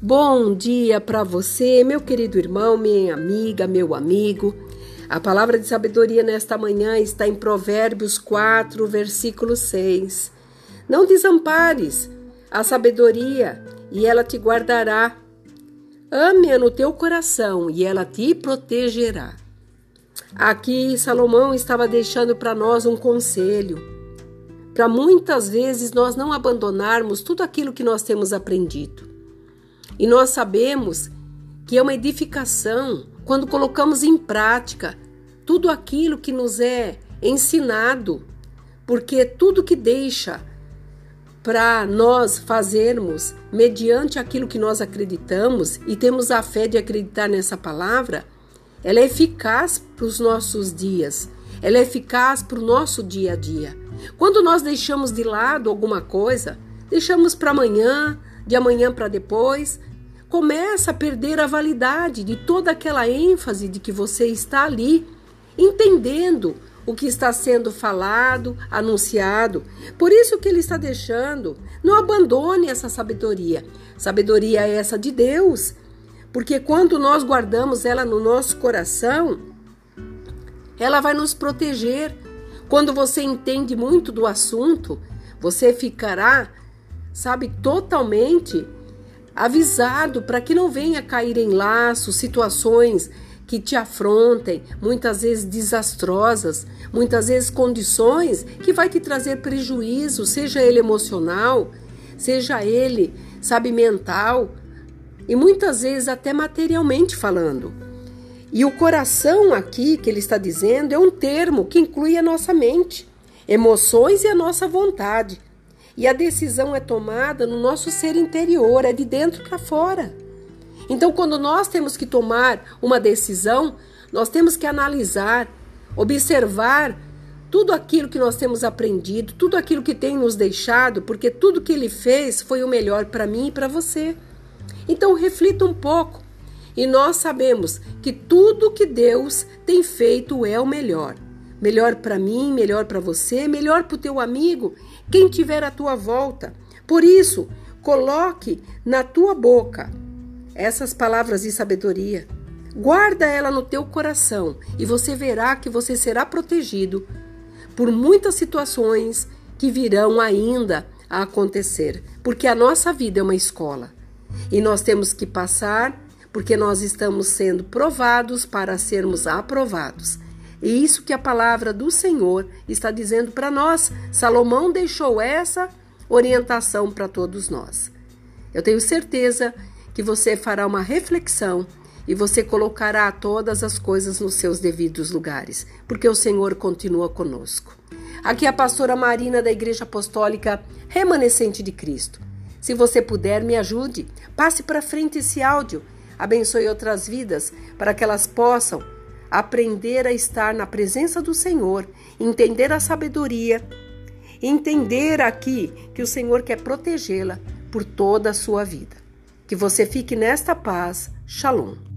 Bom dia para você, meu querido irmão, minha amiga, meu amigo. A palavra de sabedoria nesta manhã está em Provérbios 4, versículo 6. Não desampares a sabedoria e ela te guardará. Ame-a no teu coração e ela te protegerá. Aqui Salomão estava deixando para nós um conselho. Para muitas vezes nós não abandonarmos tudo aquilo que nós temos aprendido. E nós sabemos que é uma edificação quando colocamos em prática tudo aquilo que nos é ensinado, porque tudo que deixa para nós fazermos mediante aquilo que nós acreditamos e temos a fé de acreditar nessa palavra, ela é eficaz para os nossos dias, ela é eficaz para o nosso dia a dia. Quando nós deixamos de lado alguma coisa, deixamos para amanhã, de amanhã para depois, começa a perder a validade de toda aquela ênfase de que você está ali, entendendo o que está sendo falado, anunciado. Por isso que ele está deixando, não abandone essa sabedoria. Sabedoria é essa de Deus, porque quando nós guardamos ela no nosso coração, ela vai nos proteger. Quando você entende muito do assunto, você ficará, sabe, totalmente avisado para que não venha cair em laços, situações que te afrontem, muitas vezes desastrosas, muitas vezes condições que vai te trazer prejuízo, seja ele emocional, seja ele, sabe, mental, e muitas vezes até materialmente falando. E o coração aqui que ele está dizendo é um termo que inclui a nossa mente, emoções e a nossa vontade. E a decisão é tomada no nosso ser interior, é de dentro para fora. Então, quando nós temos que tomar uma decisão, nós temos que analisar, observar tudo aquilo que nós temos aprendido, tudo aquilo que tem nos deixado, porque tudo que ele fez foi o melhor para mim e para você. Então, reflita um pouco. E nós sabemos que tudo que Deus tem feito é o melhor melhor para mim, melhor para você, melhor para o teu amigo, quem tiver à tua volta. Por isso, coloque na tua boca essas palavras de sabedoria. Guarda ela no teu coração e você verá que você será protegido por muitas situações que virão ainda a acontecer, porque a nossa vida é uma escola e nós temos que passar porque nós estamos sendo provados para sermos aprovados. E isso que a palavra do Senhor está dizendo para nós. Salomão deixou essa orientação para todos nós. Eu tenho certeza que você fará uma reflexão e você colocará todas as coisas nos seus devidos lugares, porque o Senhor continua conosco. Aqui é a pastora Marina da Igreja Apostólica Remanescente de Cristo. Se você puder, me ajude, passe para frente esse áudio, abençoe outras vidas para que elas possam aprender a estar na presença do Senhor, entender a sabedoria, entender aqui que o Senhor quer protegê-la por toda a sua vida. Que você fique nesta paz. Shalom.